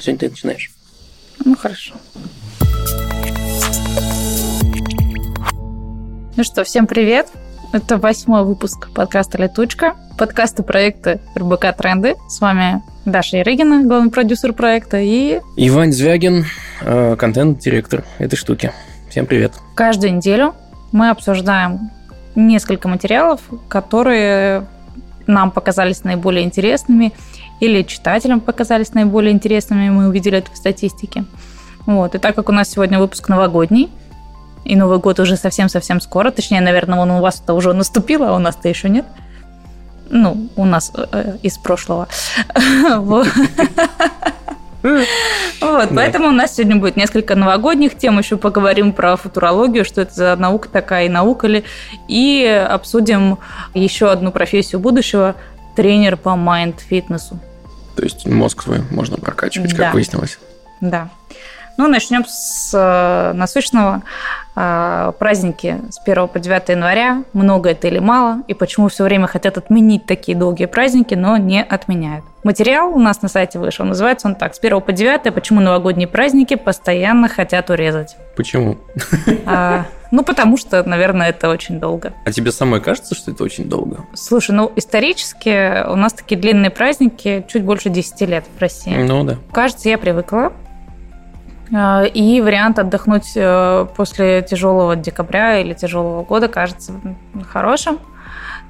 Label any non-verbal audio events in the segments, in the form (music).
Сегодня ты начинаешь. Ну, хорошо. Ну что, всем привет. Это восьмой выпуск подкаста «Летучка». Подкаста проекта РБК «Тренды». С вами Даша Ярыгина, главный продюсер проекта, и... Иван Звягин, э, контент-директор этой штуки. Всем привет. Каждую неделю мы обсуждаем несколько материалов, которые нам показались наиболее интересными или читателям показались наиболее интересными, мы увидели это в статистике. Вот. И так как у нас сегодня выпуск новогодний, и Новый год уже совсем-совсем скоро, точнее, наверное, он у вас-то уже наступил, а у нас-то еще нет. Ну, у нас э, из прошлого. (laughs) Вот, поэтому у нас сегодня будет несколько новогодних тем, еще поговорим про футурологию, что это за наука такая и наука ли, и обсудим еще одну профессию будущего – тренер по майнд-фитнесу. То есть мозг свой можно прокачивать, как выяснилось. Да. Ну, начнем с э, насущного. Э, праздники с 1 по 9 января. Много это или мало? И почему все время хотят отменить такие долгие праздники, но не отменяют? Материал у нас на сайте вышел. Называется он так. С 1 по 9 почему новогодние праздники постоянно хотят урезать? Почему? А, ну, потому что, наверное, это очень долго. А тебе самой кажется, что это очень долго? Слушай, ну, исторически у нас такие длинные праздники чуть больше 10 лет в России. Ну, да. Кажется, я привыкла. А, и вариант отдохнуть э, после тяжелого декабря или тяжелого года кажется хорошим,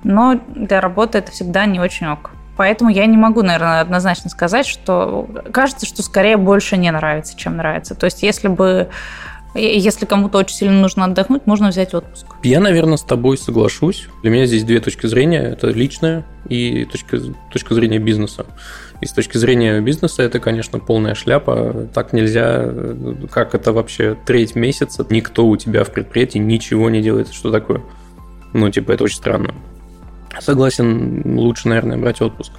но для работы это всегда не очень ок. Поэтому я не могу, наверное, однозначно сказать, что кажется, что скорее больше не нравится, чем нравится. То есть, если бы если кому-то очень сильно нужно отдохнуть, можно взять отпуск. Я, наверное, с тобой соглашусь. Для меня здесь две точки зрения. Это личная и точка, точка зрения бизнеса. И с точки зрения бизнеса это, конечно, полная шляпа. Так нельзя. Как это вообще треть месяца? Никто у тебя в предприятии ничего не делает. Что такое? Ну, типа, это очень странно. Согласен, лучше, наверное, брать отпуск.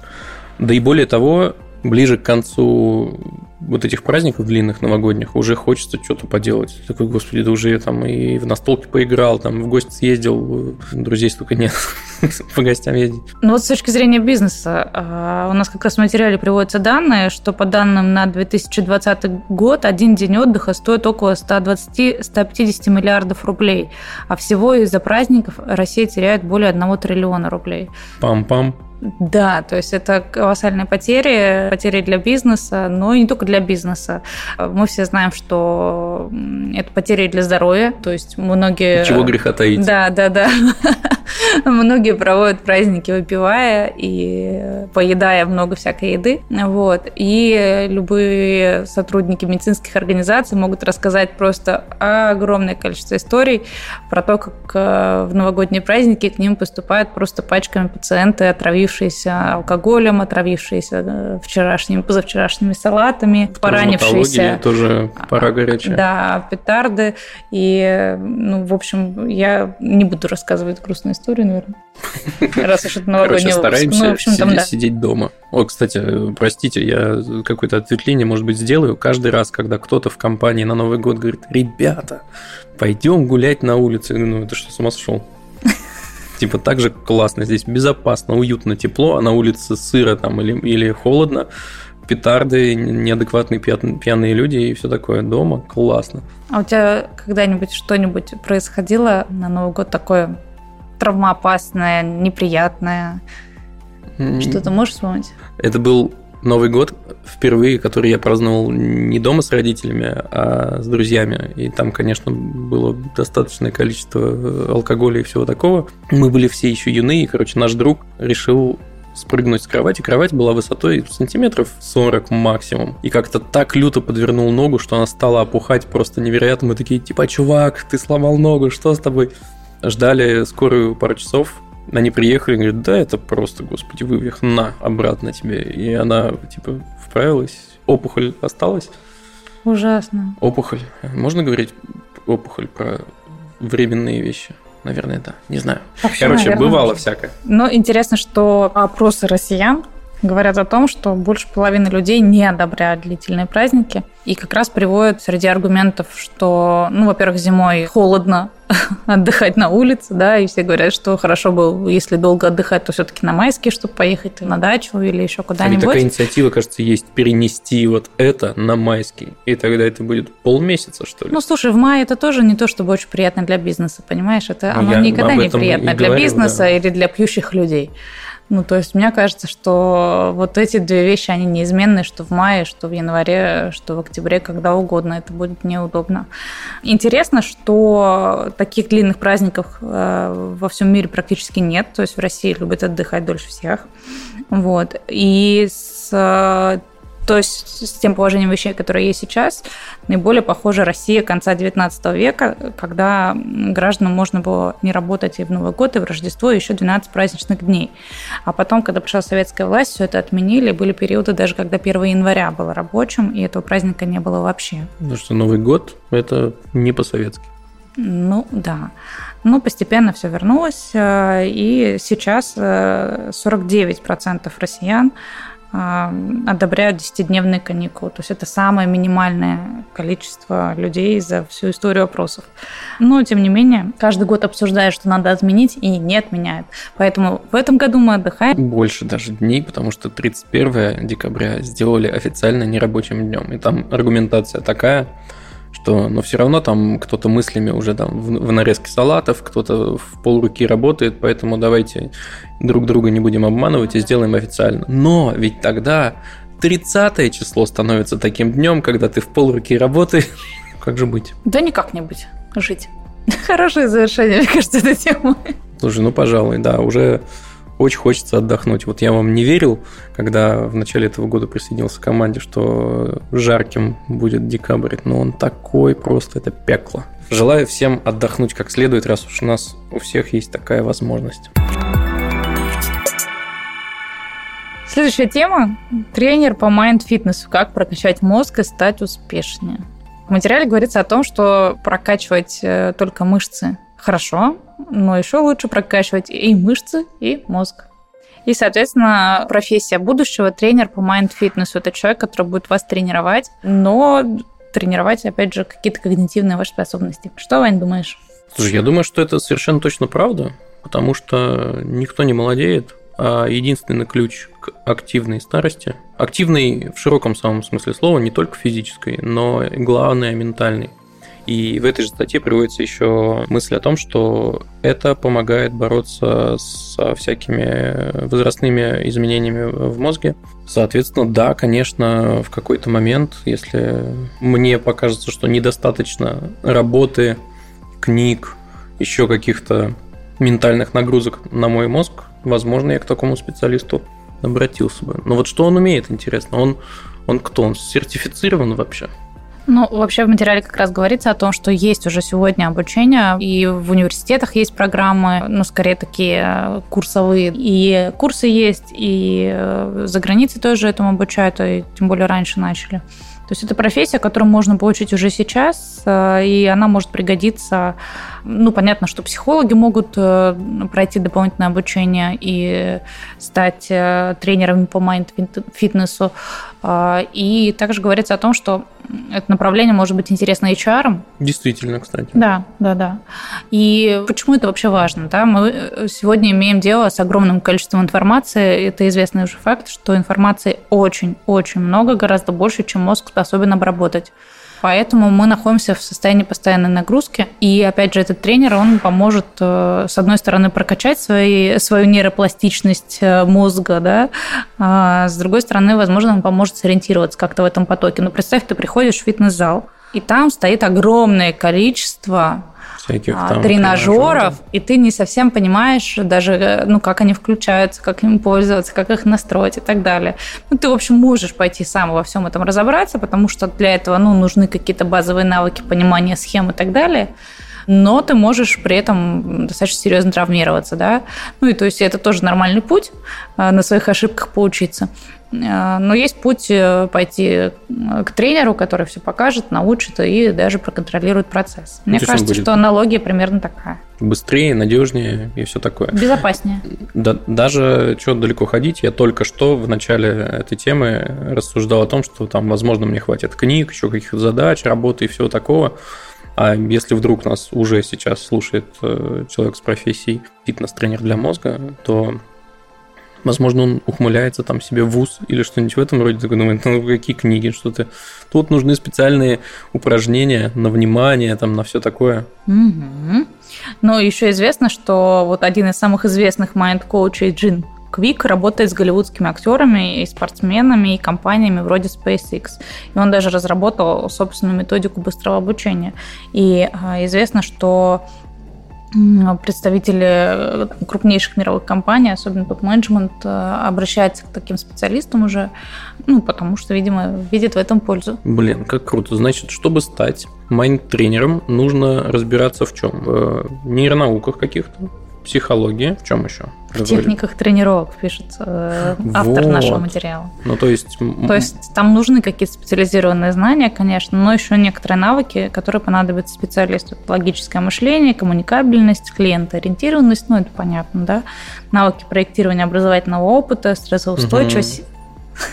Да и более того, ближе к концу вот этих праздников длинных новогодних уже хочется что-то поделать. Такой, господи, да уже я там и в настолке поиграл, там в гости съездил, друзей столько нет, (laughs) по гостям ездить. Ну вот с точки зрения бизнеса, а, у нас как раз в материале приводятся данные, что по данным на 2020 год один день отдыха стоит около 120-150 миллиардов рублей, а всего из-за праздников Россия теряет более 1 триллиона рублей. Пам-пам. Да, то есть это колоссальные потери, потери для бизнеса, но и не только для бизнеса. Мы все знаем, что это потери для здоровья, то есть многие... Чего греха таить. Да, да, да. (laughs) Многие проводят праздники, выпивая и поедая много всякой еды. Вот. И любые сотрудники медицинских организаций могут рассказать просто огромное количество историй про то, как э, в новогодние праздники к ним поступают просто пачками пациенты, отравившиеся алкоголем, отравившиеся э, вчерашними, позавчерашними салатами, поранившиеся. тоже пора горячая. Да, петарды. И, ну, в общем, я не буду рассказывать грустную историю, историю, наверное. (laughs) Раз уж это новогодний Короче, стараемся ну, общем, сидеть, там, да. сидеть дома. О, кстати, простите, я какое-то ответвление, может быть, сделаю. Каждый раз, когда кто-то в компании на Новый год говорит, ребята, пойдем гулять на улице. Ну, это что, с ума сошел? (laughs) Типа так же классно, здесь безопасно, уютно, тепло, а на улице сыро там или, или холодно, петарды, неадекватные пьяные люди и все такое дома. Классно. А у тебя когда-нибудь что-нибудь происходило на Новый год такое травмоопасное, неприятное? Что-то можешь вспомнить? Это был Новый год впервые, который я праздновал не дома с родителями, а с друзьями. И там, конечно, было достаточное количество алкоголя и всего такого. Мы были все еще юны, и, короче, наш друг решил спрыгнуть с кровати. Кровать была высотой сантиметров 40 максимум. И как-то так люто подвернул ногу, что она стала опухать просто невероятно. Мы такие, типа, чувак, ты сломал ногу, что с тобой? Ждали скорую пару часов, они приехали и говорят, да, это просто, господи, вывих, на, обратно тебе. И она, типа, вправилась, опухоль осталась. Ужасно. Опухоль. Можно говорить опухоль про временные вещи? Наверное, да. Не знаю. Вообще, Короче, наверное, бывало всякое. Но интересно, что опросы россиян говорят о том, что больше половины людей не одобряют длительные праздники. И как раз приводят среди аргументов, что, ну, во-первых, зимой холодно, (laughs) отдыхать на улице, да, и все говорят, что хорошо бы, если долго отдыхать, то все-таки на майские, чтобы поехать на дачу или еще куда-нибудь. А такая инициатива, кажется, есть перенести вот это на майский, и тогда это будет полмесяца, что ли? Ну, слушай, в мае это тоже не то, чтобы очень приятно для бизнеса, понимаешь? Это ну, оно никогда не приятно для говорю, бизнеса да. или для пьющих людей. Ну, то есть мне кажется, что вот эти две вещи, они неизменны, что в мае, что в январе, что в октябре, когда угодно. Это будет неудобно. Интересно, что таких длинных праздников э, во всем мире практически нет. То есть в России любят отдыхать дольше всех. Вот. И с то есть с тем положением вещей, которое есть сейчас, наиболее похожа Россия конца XIX века, когда гражданам можно было не работать и в Новый год, и в Рождество, и еще 12 праздничных дней. А потом, когда пришла советская власть, все это отменили. Были периоды даже, когда 1 января было рабочим, и этого праздника не было вообще. Ну что, Новый год – это не по-советски. Ну, да. Но постепенно все вернулось, э, и сейчас 49% э, россиян одобряют 10-дневные каникулы. То есть это самое минимальное количество людей за всю историю опросов. Но, тем не менее, каждый год обсуждают, что надо отменить, и не отменяют. Поэтому в этом году мы отдыхаем. Больше даже дней, потому что 31 декабря сделали официально нерабочим днем. И там аргументация такая, что, но все равно там кто-то мыслями уже там в, в нарезке салатов, кто-то в полруки работает, поэтому давайте друг друга не будем обманывать и сделаем официально. Но ведь тогда 30 число становится таким днем, когда ты в полруки работаешь. (laughs) Как же быть? Да никак не быть. Жить. (laughs) Хорошее завершение, мне кажется, этой темы. Слушай, ну, пожалуй, да, уже очень хочется отдохнуть. Вот я вам не верил, когда в начале этого года присоединился к команде, что жарким будет декабрь, но он такой просто, это пекло. Желаю всем отдохнуть как следует, раз уж у нас у всех есть такая возможность. Следующая тема – тренер по mind фитнесу. Как прокачать мозг и стать успешнее. В материале говорится о том, что прокачивать э, только мышцы хорошо, но еще лучше прокачивать и мышцы, и мозг. И, соответственно, профессия будущего тренер по mind фитнесу – это человек, который будет вас тренировать, но тренировать, опять же, какие-то когнитивные ваши способности. Что, Вань, думаешь? Слушай, я думаю, что это совершенно точно правда, потому что никто не молодеет, а единственный ключ к активной старости, активной в широком самом смысле слова, не только физической, но и главное ментальной. И в этой же статье приводится еще мысль о том, что это помогает бороться со всякими возрастными изменениями в мозге. Соответственно, да, конечно, в какой-то момент, если мне покажется, что недостаточно работы, книг, еще каких-то ментальных нагрузок на мой мозг, возможно, я к такому специалисту обратился бы. Но вот что он умеет, интересно? Он, он кто? Он сертифицирован вообще? Ну, вообще в материале как раз говорится о том, что есть уже сегодня обучение, и в университетах есть программы, ну, скорее такие э, курсовые, и курсы есть, и э, за границей тоже этому обучают, и тем более раньше начали. То есть это профессия, которую можно получить уже сейчас, э, и она может пригодиться. Ну, понятно, что психологи могут пройти дополнительное обучение и стать тренерами по майнд-фитнесу. И также говорится о том, что это направление может быть интересно HR. Действительно, кстати. Да, да, да. И почему это вообще важно? Да? Мы э, сегодня имеем дело с огромным количеством информации. Это известный уже факт, что информации очень-очень много, гораздо больше, чем мозг способен обработать. Поэтому мы находимся в состоянии постоянной нагрузки. И опять же, этот тренер, он поможет, э, с одной стороны, прокачать свои, свою нейропластичность э, мозга, да, а с другой стороны, возможно, он поможет сориентироваться как-то в этом потоке. Но представь, ты приходишь в фитнес-зал, и там стоит огромное количество всяких а, там тренажеров, и ты не совсем понимаешь даже, э, ну, как они включаются, как им пользоваться, как их настроить и так далее. Ну, ты, в общем, можешь пойти сам во всем этом разобраться, потому что для этого, ну, нужны какие-то базовые навыки понимания схем и так далее но ты можешь при этом достаточно серьезно травмироваться, да. Ну и то есть это тоже нормальный путь э, на своих ошибках поучиться. Э, но есть путь э, пойти к тренеру, который все покажет, научит и даже проконтролирует процесс. Мне То кажется, что аналогия примерно такая. Быстрее, надежнее и все такое. Безопаснее. Да, даже что далеко ходить, я только что в начале этой темы рассуждал о том, что там, возможно, мне хватит книг, еще каких-то задач, работы и всего такого. А если вдруг нас уже сейчас слушает э, человек с профессией фитнес-тренер для мозга, то Возможно, он ухмыляется там себе в вуз или что-нибудь в этом роде. Такой думает, ну какие книги, что-то. Тут нужны специальные упражнения на внимание, там, на все такое. Угу. Но еще известно, что вот один из самых известных mind коучей Джим Квик работает с голливудскими актерами и спортсменами и компаниями вроде SpaceX. И он даже разработал собственную методику быстрого обучения. И а, известно, что представители э, крупнейших мировых компаний, особенно топ-менеджмент, э, обращаются к таким специалистам уже, ну, потому что, видимо, видят в этом пользу. Блин, как круто. Значит, чтобы стать майнд-тренером, нужно разбираться в чем? В нейронауках каких-то, психологии, в чем еще? В техниках тренировок пишет э, автор вот. нашего материала. Ну, то есть... То есть там нужны какие-то специализированные знания, конечно, но еще некоторые навыки, которые понадобятся специалисту. Логическое мышление, коммуникабельность, клиентоориентированность, ну, это понятно, да? Навыки проектирования образовательного опыта, стрессоустойчивость, угу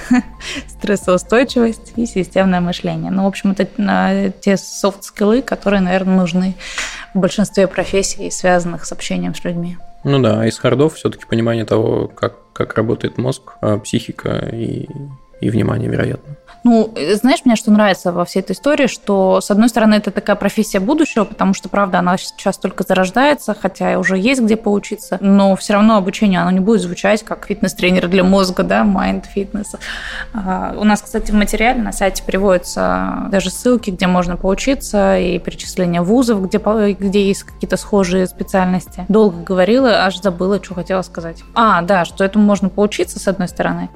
(laughs) стрессоустойчивость и системное мышление. Ну, в общем, это те soft skill ы, которые, наверное, нужны в большинстве профессий, связанных с общением с людьми. Ну да, а из hard ов все-таки понимание того, как, как работает мозг, а психика и, и внимание, вероятно. Ну, знаешь, мне что нравится во всей этой истории, что, с одной стороны, это такая профессия будущего, потому что, правда, она сейчас только зарождается, хотя уже есть где поучиться, но все равно обучение, оно не будет звучать как фитнес-тренер для мозга, да, mind фитнес. А, у нас, кстати, в материале на сайте приводятся даже ссылки, где можно поучиться, и перечисление вузов, где, где есть какие-то схожие специальности. Долго говорила, аж забыла, что хотела сказать. А, да, что этому можно поучиться, с одной стороны,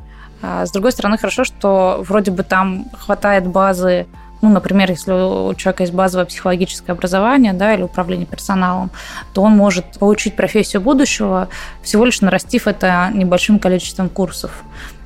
с другой стороны, хорошо, что вроде бы там хватает базы ну, например, если у человека есть базовое психологическое образование да, или управление персоналом, то он может получить профессию будущего, всего лишь нарастив это небольшим количеством курсов.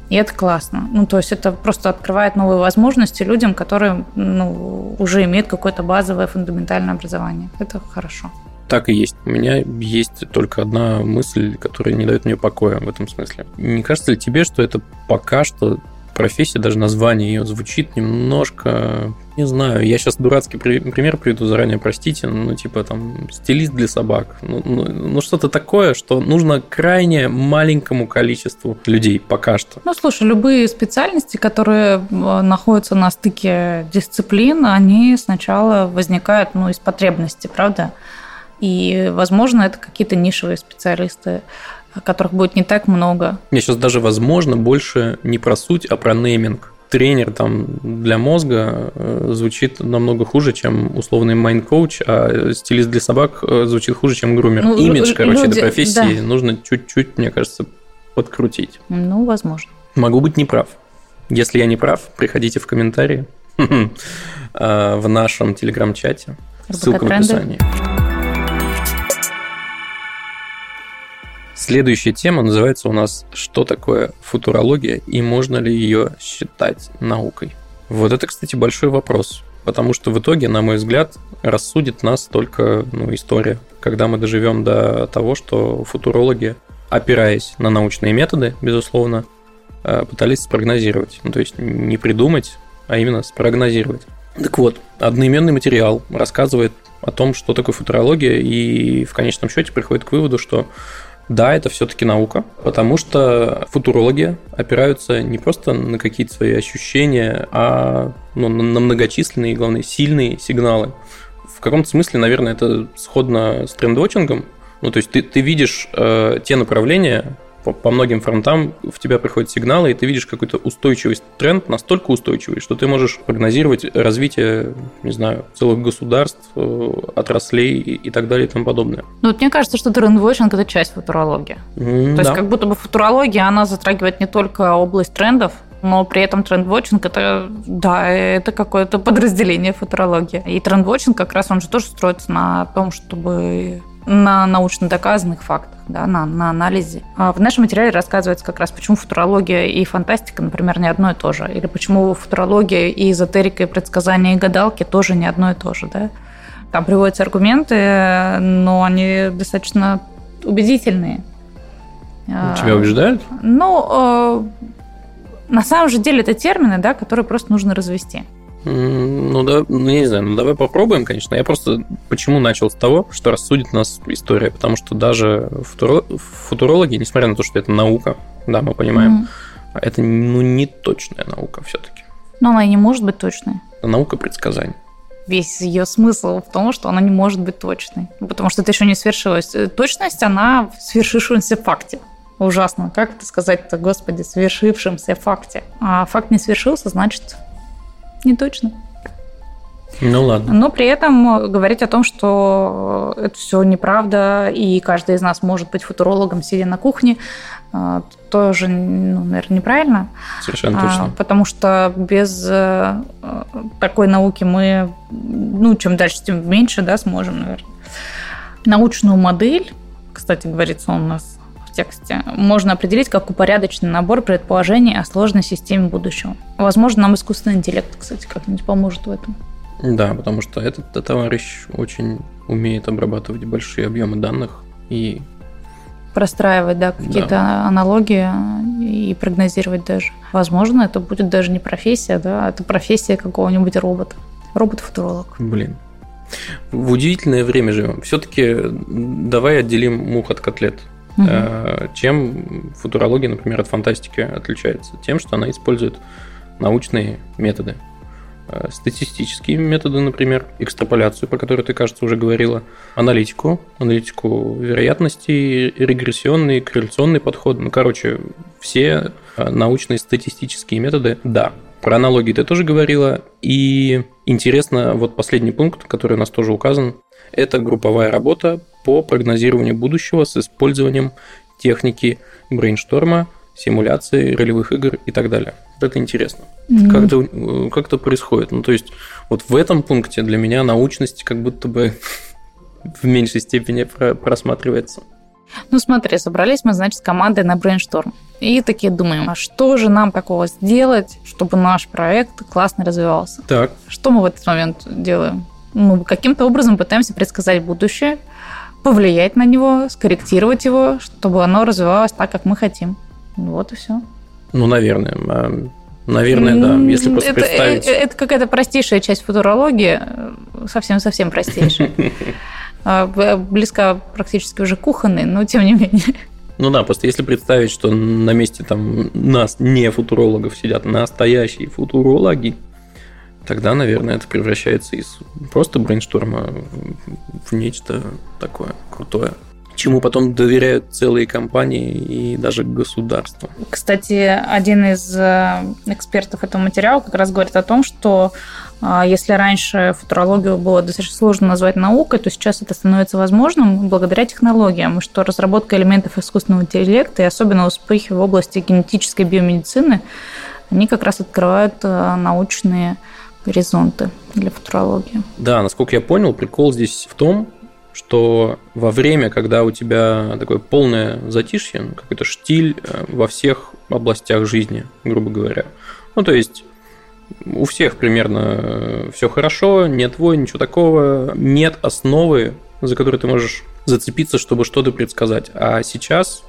И это классно. Ну, то есть это просто открывает новые возможности людям, которые ну, уже имеют какое-то базовое фундаментальное образование. Это хорошо. Так и есть. У меня есть только одна мысль, которая не дает мне покоя в этом смысле. Не кажется ли тебе, что это пока что профессия, даже название ее звучит немножко, не знаю, я сейчас дурацкий пример приведу, заранее простите, ну, типа там стилист для собак, ну, ну, ну что-то такое, что нужно крайне маленькому количеству людей пока что. Ну, слушай, любые специальности, которые находятся на стыке дисциплин, они сначала возникают, ну, из потребности, правда? И, возможно, это какие-то нишевые специалисты, которых будет не так много. Мне сейчас даже, возможно, больше не про суть, а про нейминг. Тренер там для мозга э, звучит намного хуже, чем условный mind коуч, а стилист для собак э, звучит хуже, чем грумер. Ну, Имидж, короче, люди, этой профессии да. нужно чуть-чуть, мне кажется, подкрутить. Ну, возможно. Могу быть неправ. Если я не прав, приходите в комментарии (laughs) э, в нашем телеграм-чате. Ссылка в описании. Следующая тема называется у нас «Что такое футурология и можно ли ее считать наукой?». Вот это, кстати, большой вопрос, потому что в итоге, на мой взгляд, рассудит нас только ну, история. Когда мы доживем до того, что футурологи, опираясь на научные методы, безусловно, э, пытались спрогнозировать. Ну, то есть не придумать, а именно спрогнозировать. Так вот, одноименный материал рассказывает о том, что такое футурология, и в конечном счете приходит к выводу, что да, это все-таки наука, потому что футурологи опираются не просто на какие-то свои ощущения, а ну, на многочисленные, главное, сильные сигналы. В каком-то смысле, наверное, это сходно с трендвотчингом. Ну, то есть ты, ты видишь э, те направления, по, по многим фронтам в тебя приходят сигналы, и ты видишь какую-то устойчивость, тренд настолько устойчивый, что ты можешь прогнозировать развитие, не знаю, целых государств, э, отраслей и так далее и тому подобное. Ну, вот мне кажется, что трендвотчинг – это часть футурологии. Mm, То да. есть как будто бы футурология, она затрагивает не только область трендов, но при этом трендвотчинг это, да, это какое-то подразделение футурологии. И трендвотчинг как раз он же тоже строится на том, чтобы на научно доказанных фактах, да, на, на анализе. А в нашем материале рассказывается как раз, почему футурология и фантастика, например, не одно и то же. Или почему футурология и эзотерика, и предсказания, и гадалки тоже не одно и то же. Да? Там приводятся аргументы, но они достаточно убедительные. Тебя убеждают? Ну, на самом же деле это термины, да, которые просто нужно развести. Ну да, ну я не знаю, ну давай попробуем, конечно. Я просто почему начал с того, что рассудит нас история, потому что даже футурологи, несмотря на то, что это наука, да, мы понимаем, mm-hmm. это ну не точная наука все-таки. Но она и не может быть точной. Это наука предсказаний. Весь ее смысл в том, что она не может быть точной, потому что это еще не свершилось. Точность, она в свершившемся факте. Ужасно. Как это сказать-то, господи, свершившемся факте? А факт не свершился, значит, не точно. Ну ладно. Но при этом говорить о том, что это все неправда, и каждый из нас может быть футурологом, сидя на кухне, э, тоже, ну, наверное, неправильно. Совершенно точно. А, потому что без э, такой науки мы, ну, чем дальше, тем меньше, да, сможем, наверное. Научную модель, кстати, говорится у нас тексте можно определить как упорядоченный набор предположений о сложной системе будущего. Возможно, нам искусственный интеллект, кстати, как-нибудь поможет в этом. Да, потому что этот товарищ очень умеет обрабатывать большие объемы данных и простраивать, да, какие-то да. аналогии и прогнозировать даже. Возможно, это будет даже не профессия, да, это профессия какого-нибудь робота. Робот-футуролог. Блин. В удивительное время живем. Все-таки давай отделим мух от котлет. Угу. Чем футурология, например, от фантастики отличается? Тем, что она использует научные методы. Э, статистические методы, например, экстраполяцию, про которую ты, кажется, уже говорила, аналитику, аналитику вероятностей, регрессионный, корреляционный подход. Ну, короче, все э, научные статистические методы, да. Про аналогии ты тоже говорила. И интересно, вот последний пункт, который у нас тоже указан, это групповая работа по прогнозированию будущего с использованием техники brainstorm а, симуляции ролевых игр и так далее. Это интересно. Mm-hmm. Как, это, как это происходит? Ну, то есть, вот в этом пункте для меня научность как будто бы (laughs) в меньшей степени просматривается. Ну смотри, собрались мы, значит, с командой на brainstorm. И такие думаем, а что же нам такого сделать, чтобы наш проект классно развивался? Так. Что мы в этот момент делаем? Мы каким-то образом пытаемся предсказать будущее, повлиять на него, скорректировать его, чтобы оно развивалось так, как мы хотим. Вот и все. Ну, наверное. А, наверное, да. Если просто это, представить... Это, это какая-то простейшая часть футурологии, совсем-совсем простейшая. (laughs) А, близка практически уже кухонной, но тем не менее. Ну да, просто если представить, что на месте там нас не футурологов сидят настоящие футурологи, тогда, наверное, это превращается из просто брейншторма в нечто такое крутое чему потом доверяют целые компании и даже государства. Кстати, один из э, экспертов этого материала как раз говорит о том, что а, если раньше футурологию было достаточно сложно назвать наукой, то сейчас это становится возможным благодаря технологиям, что разработка элементов искусственного интеллекта и особенно успехи в области генетической биомедицины, они как раз открывают э, научные горизонты для футурологии. Да, насколько я понял, прикол здесь в том, что во время, когда у тебя такое полное затишье, ну, какой-то штиль э, во всех областях жизни, грубо говоря. Ну, то есть у всех примерно э, все хорошо, нет войн, ничего такого, нет основы, за которой ты можешь зацепиться, чтобы что-то предсказать. А сейчас,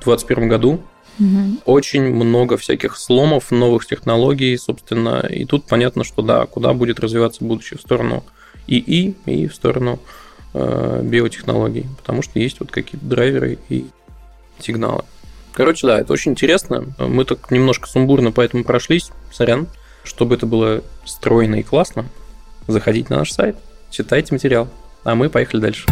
в 2021 году, Угу. Очень много всяких сломов, новых технологий, собственно, и тут понятно, что да, куда будет развиваться будущее в сторону ИИ и в сторону э, биотехнологий, потому что есть вот какие-то драйверы и сигналы. Короче, да, это очень интересно. Мы так немножко сумбурно поэтому прошлись, сорян. Чтобы это было стройно и классно, заходите на наш сайт, читайте материал, а мы поехали дальше.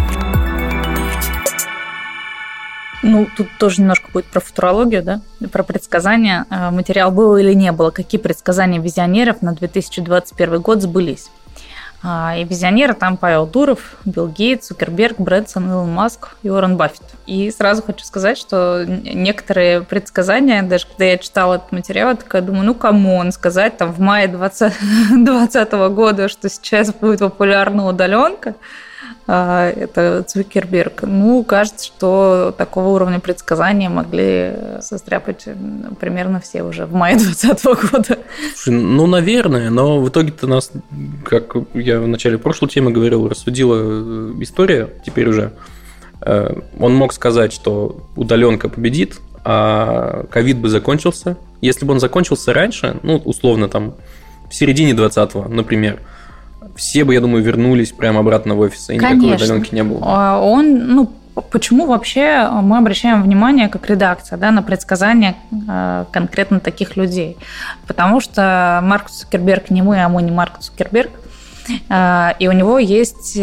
Ну, тут тоже немножко будет про футурологию, да, про предсказания. Э, материал был или не было, какие предсказания визионеров на 2021 год сбылись. А, и визионеры там Павел Дуров, Билл Гейтс, Цукерберг, Брэнсон, Илон Маск и Уоррен Баффет. И сразу хочу сказать, что некоторые предсказания, даже когда я читала этот материал, я такая думаю, ну come on, сказать там в мае 2020 (laughs) года, что сейчас будет популярна удаленка, это Цукерберг. Ну, кажется, что такого уровня предсказания могли состряпать примерно все уже в мае (laughs) 2020 года. Ну, наверное, но в итоге-то нас, как я в начале прошлой темы говорил, рассудила э, история теперь уже. Э, он мог сказать, что удаленка победит, а ковид бы закончился. Если бы он закончился раньше, ну, условно, там, в середине 20-го, например, все бы, я думаю, вернулись прямо обратно в офис, и никакой Конечно. удаленки не было. А он, ну, почему вообще мы обращаем внимание как редакция да, на предсказания э, конкретно таких людей? Потому что Марк Цукерберг не мы, а мы не Марк Цукерберг. Э, и у него есть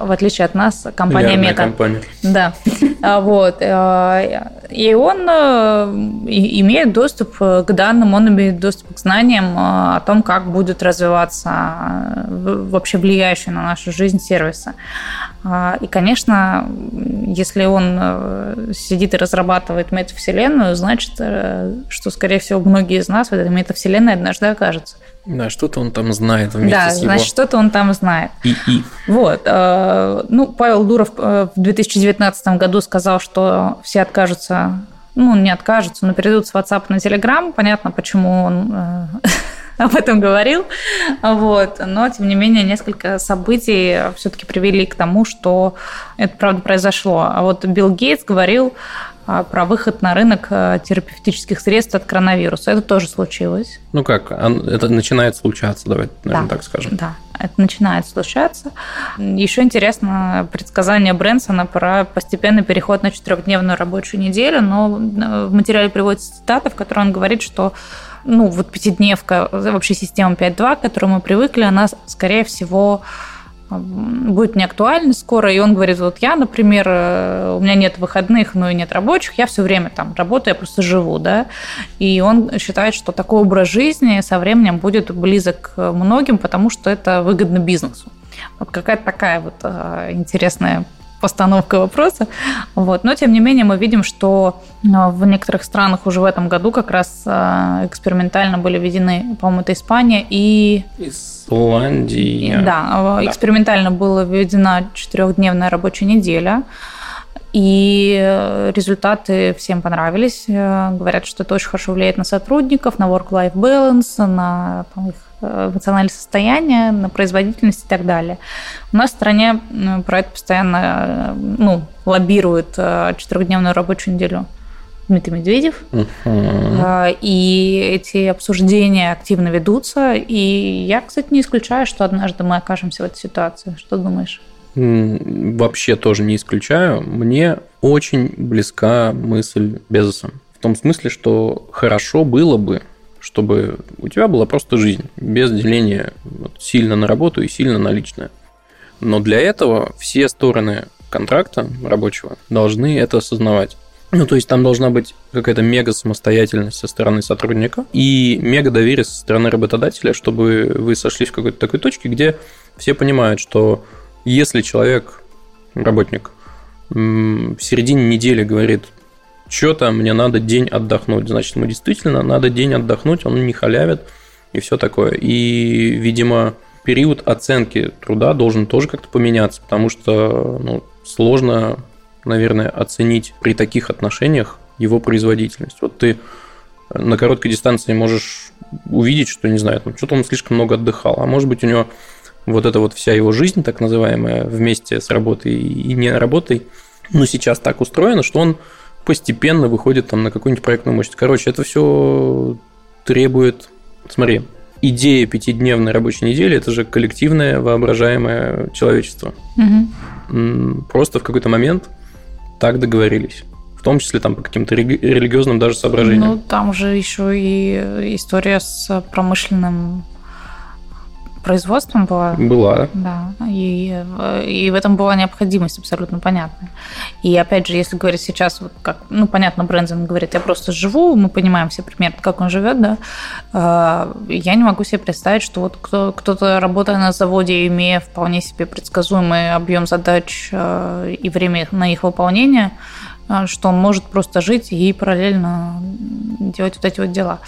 в отличие от нас, компания Миллиардная Мета. компания. Да. А, вот. Э, и он э, имеет доступ к данным, он имеет доступ к знаниям э, о том, как будет развиваться вообще влияющие на нашу жизнь сервисы. А, и, конечно, если он сидит и разрабатывает метавселенную, значит, что, скорее всего, многие из нас в этой метавселенной однажды окажутся. Да, что-то он там знает вместе да, с его... значит, что-то он там знает. И, и. Вот. Э, ну, Павел Дуров э, в 2019 году сказал, что все откажутся, ну, не откажутся, но перейдут с WhatsApp на Telegram. Понятно, почему он э, (laughs) об этом говорил. Вот. Но, тем не менее, несколько событий все-таки привели к тому, что это, правда, произошло. А вот Билл Гейтс говорил про выход на рынок а, терапевтических средств от коронавируса. Это тоже случилось. Ну как, это начинает случаться, давай, наверное, да, так скажем. Да, это начинает случаться. Еще интересно предсказание Брэнсона про постепенный переход на четырехдневную рабочую неделю, но в материале приводится цитата, в которой он говорит, что ну, вот пятидневка, вообще система 5.2, к которой мы привыкли, она, скорее всего, будет не актуальна скоро. И он говорит, вот я, например, э, у меня нет выходных, но и нет рабочих, я все время там работаю, я просто живу, да. И он считает, что такой образ жизни со временем будет близок многим, потому что это выгодно бизнесу. Вот какая-то такая вот э, интересная постановка вопроса. Вот. Но, тем не менее, мы видим, что э, в некоторых странах уже в этом году как раз экспериментально были введены, по-моему, это Испания и... Исландия. Да, да, экспериментально была введена четырехдневная рабочая неделя. И результаты всем понравились. Э, говорят, что это очень хорошо влияет на сотрудников, на work-life balance, на там, их э, эмоциональное состояние, на производительность и так далее. У нас в стране про это постоянно ну, лоббирует четырехдневную рабочую неделю Дмитрий Медведев. Uh-huh. И эти обсуждения активно ведутся. И я, кстати, не исключаю, что однажды мы окажемся в этой ситуации. Что думаешь? Вообще тоже не исключаю. Мне очень близка мысль Безоса. В том смысле, что хорошо было бы, чтобы у тебя была просто жизнь, без деления сильно на работу и сильно на личное. Но для этого все стороны контракта рабочего должны это осознавать. Ну, то есть там должна быть какая-то мега самостоятельность со стороны сотрудника и мега доверие со стороны работодателя, чтобы вы сошлись в какой-то такой точке, где все понимают, что если человек, работник, в середине недели говорит, что-то мне надо день отдохнуть, значит, ему действительно надо день отдохнуть, он не халявит и все такое. И, видимо, период оценки труда должен тоже как-то поменяться, потому что ну, сложно наверное, оценить при таких отношениях его производительность. Вот ты на короткой дистанции можешь увидеть, что, не знаю, там, что-то он слишком много отдыхал, а может быть у него вот эта вот вся его жизнь, так называемая, вместе с работой и не работой, ну, сейчас так устроена, что он постепенно выходит там на какую-нибудь проектную мощность. Короче, это все требует... Смотри, идея пятидневной рабочей недели – это же коллективное воображаемое человечество. Угу. Просто в какой-то момент – так договорились. В том числе там по каким-то религиозным даже соображениям. Ну, там же еще и история с промышленным производством была. Была. Да. И, и в этом была необходимость абсолютно понятная. И опять же, если говорить сейчас, вот как, ну, понятно, Брэнсон говорит, я просто живу, мы понимаем все примерно, как он живет, да. А, я не могу себе представить, что вот кто, кто-то, работая на заводе, имея вполне себе предсказуемый объем задач а, и время на их выполнение, что он может просто жить и параллельно делать вот эти вот дела.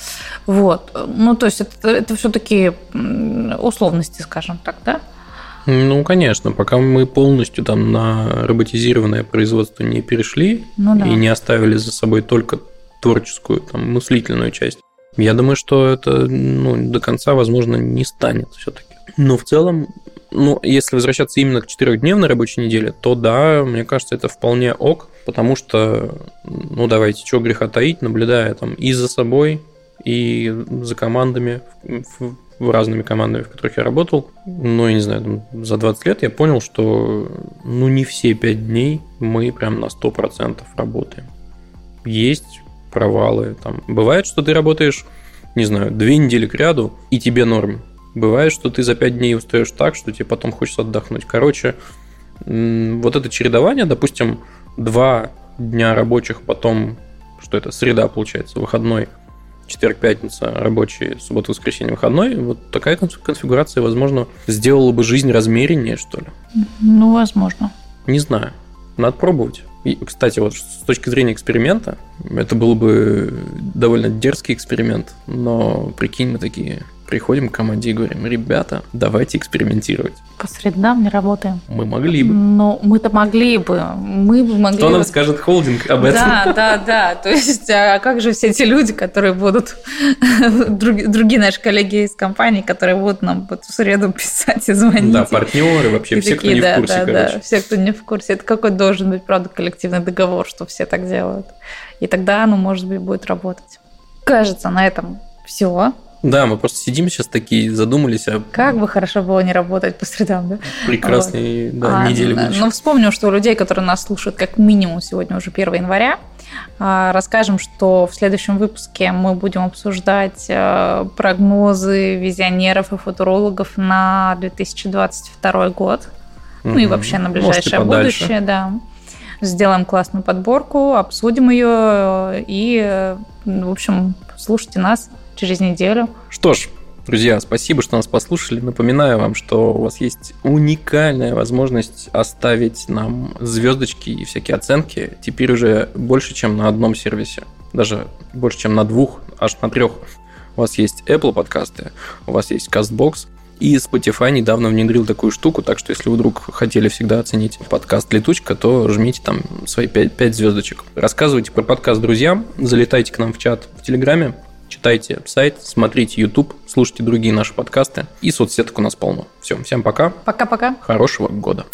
Вот. Ну, то есть это, это все-таки условности, скажем так, да? Ну, конечно, пока мы полностью там на роботизированное производство не перешли ну, да. и не оставили за собой только творческую, там, мыслительную часть, я думаю, что это ну, до конца, возможно, не станет все-таки. Но в целом, ну, если возвращаться именно к четырехдневной рабочей неделе, то да, мне кажется, это вполне ок, потому что, ну, давайте, чего греха таить, наблюдая там и за собой, и за командами, в, в разными командами, в которых я работал, ну, я не знаю, там, за 20 лет я понял, что, ну, не все 5 дней мы прям на 100% работаем. Есть провалы. Там. Бывает, что ты работаешь, не знаю, две недели к ряду, и тебе норм. Бывает, что ты за пять дней устаешь так, что тебе потом хочется отдохнуть. Короче, вот это чередование, допустим, два дня рабочих, потом, что это, среда получается, выходной, четверг, пятница, рабочий, суббота, воскресенье, выходной, вот такая конфигурация, возможно, сделала бы жизнь размереннее, что ли? Ну, возможно. Не знаю. Надо пробовать. И, кстати, вот с точки зрения эксперимента, это был бы довольно дерзкий эксперимент, но прикинь, мы такие приходим к команде и говорим, ребята, давайте экспериментировать. По средам не работаем. Мы могли бы. Но мы-то могли бы. Мы бы могли Что бы... нам скажет холдинг об этом? Да, (laughs) да, да. То есть, а как же все эти люди, которые будут... (laughs) Другие наши коллеги из компании, которые будут нам в среду писать и звонить. Да, партнеры, вообще все, кто не в курсе, да, Да, все, кто не в курсе. Это какой должен быть, правда, коллективный договор, что все так делают. И тогда оно, может быть, будет работать. Кажется, на этом все. Да, мы просто сидим сейчас такие, задумались. А... Как бы хорошо было не работать по средам, да? Прекрасные вот. да, а, недели будущего. Ну, вспомню, что у людей, которые нас слушают, как минимум сегодня уже 1 января, а, расскажем, что в следующем выпуске мы будем обсуждать а, прогнозы визионеров и футурологов на 2022 год. Угу. Ну и вообще на ближайшее будущее, да. Сделаем классную подборку, обсудим ее и, в общем, слушайте нас через неделю. Что ж, Друзья, спасибо, что нас послушали. Напоминаю вам, что у вас есть уникальная возможность оставить нам звездочки и всякие оценки. Теперь уже больше, чем на одном сервисе. Даже больше, чем на двух, аж на трех. У вас есть Apple подкасты, у вас есть CastBox, и Spotify недавно внедрил такую штуку, так что если вы вдруг хотели всегда оценить подкаст «Летучка», то жмите там свои 5, 5 звездочек. Рассказывайте про подкаст друзьям, залетайте к нам в чат в Телеграме, читайте сайт, смотрите YouTube, слушайте другие наши подкасты. И соцсеток у нас полно. Все, всем пока. Пока-пока. Хорошего года.